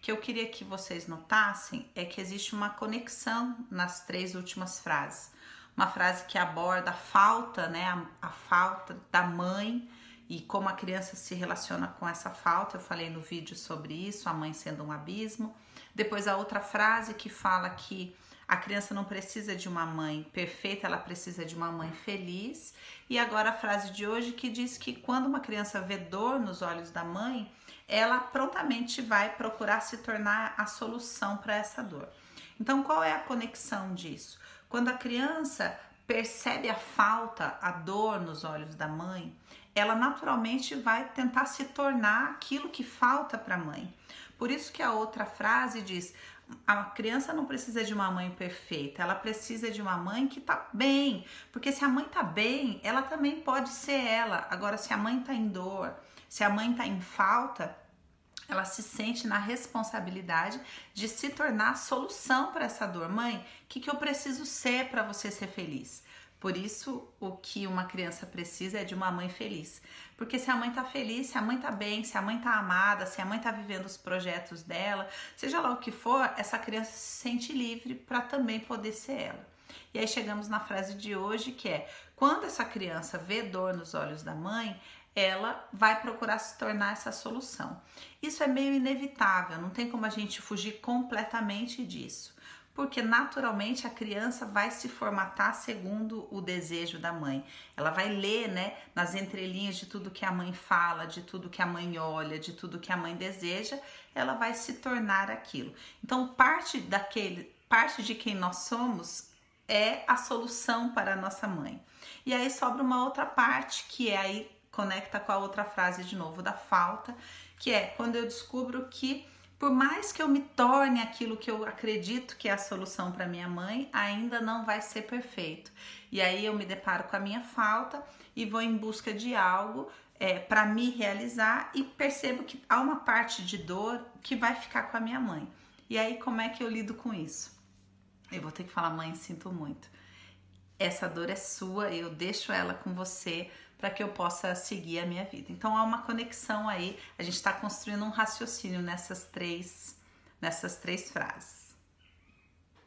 que eu queria que vocês notassem é que existe uma conexão nas três últimas frases. Uma frase que aborda a falta, né, a, a falta da mãe e como a criança se relaciona com essa falta. Eu falei no vídeo sobre isso, a mãe sendo um abismo. Depois a outra frase que fala que a criança não precisa de uma mãe perfeita, ela precisa de uma mãe feliz. E agora a frase de hoje que diz que quando uma criança vê dor nos olhos da mãe, ela prontamente vai procurar se tornar a solução para essa dor. Então, qual é a conexão disso? Quando a criança percebe a falta, a dor nos olhos da mãe, ela naturalmente vai tentar se tornar aquilo que falta para a mãe. Por isso que a outra frase diz: a criança não precisa de uma mãe perfeita, ela precisa de uma mãe que tá bem, porque se a mãe tá bem, ela também pode ser ela. Agora, se a mãe tá em dor, se a mãe tá em falta, ela se sente na responsabilidade de se tornar a solução para essa dor. Mãe, o que, que eu preciso ser para você ser feliz? Por isso, o que uma criança precisa é de uma mãe feliz. Porque se a mãe tá feliz, se a mãe tá bem, se a mãe tá amada, se a mãe tá vivendo os projetos dela, seja lá o que for, essa criança se sente livre para também poder ser ela. E aí chegamos na frase de hoje que é: quando essa criança vê dor nos olhos da mãe, ela vai procurar se tornar essa solução. Isso é meio inevitável, não tem como a gente fugir completamente disso porque naturalmente a criança vai se formatar segundo o desejo da mãe. Ela vai ler, né, nas entrelinhas de tudo que a mãe fala, de tudo que a mãe olha, de tudo que a mãe deseja, ela vai se tornar aquilo. Então, parte daquele, parte de quem nós somos é a solução para a nossa mãe. E aí sobra uma outra parte que é aí conecta com a outra frase de novo da falta, que é quando eu descubro que por mais que eu me torne aquilo que eu acredito que é a solução para minha mãe, ainda não vai ser perfeito. E aí eu me deparo com a minha falta e vou em busca de algo é, para me realizar e percebo que há uma parte de dor que vai ficar com a minha mãe. E aí como é que eu lido com isso? Eu vou ter que falar, mãe, sinto muito. Essa dor é sua, eu deixo ela com você para que eu possa seguir a minha vida. Então há uma conexão aí, a gente está construindo um raciocínio nessas três, nessas três frases.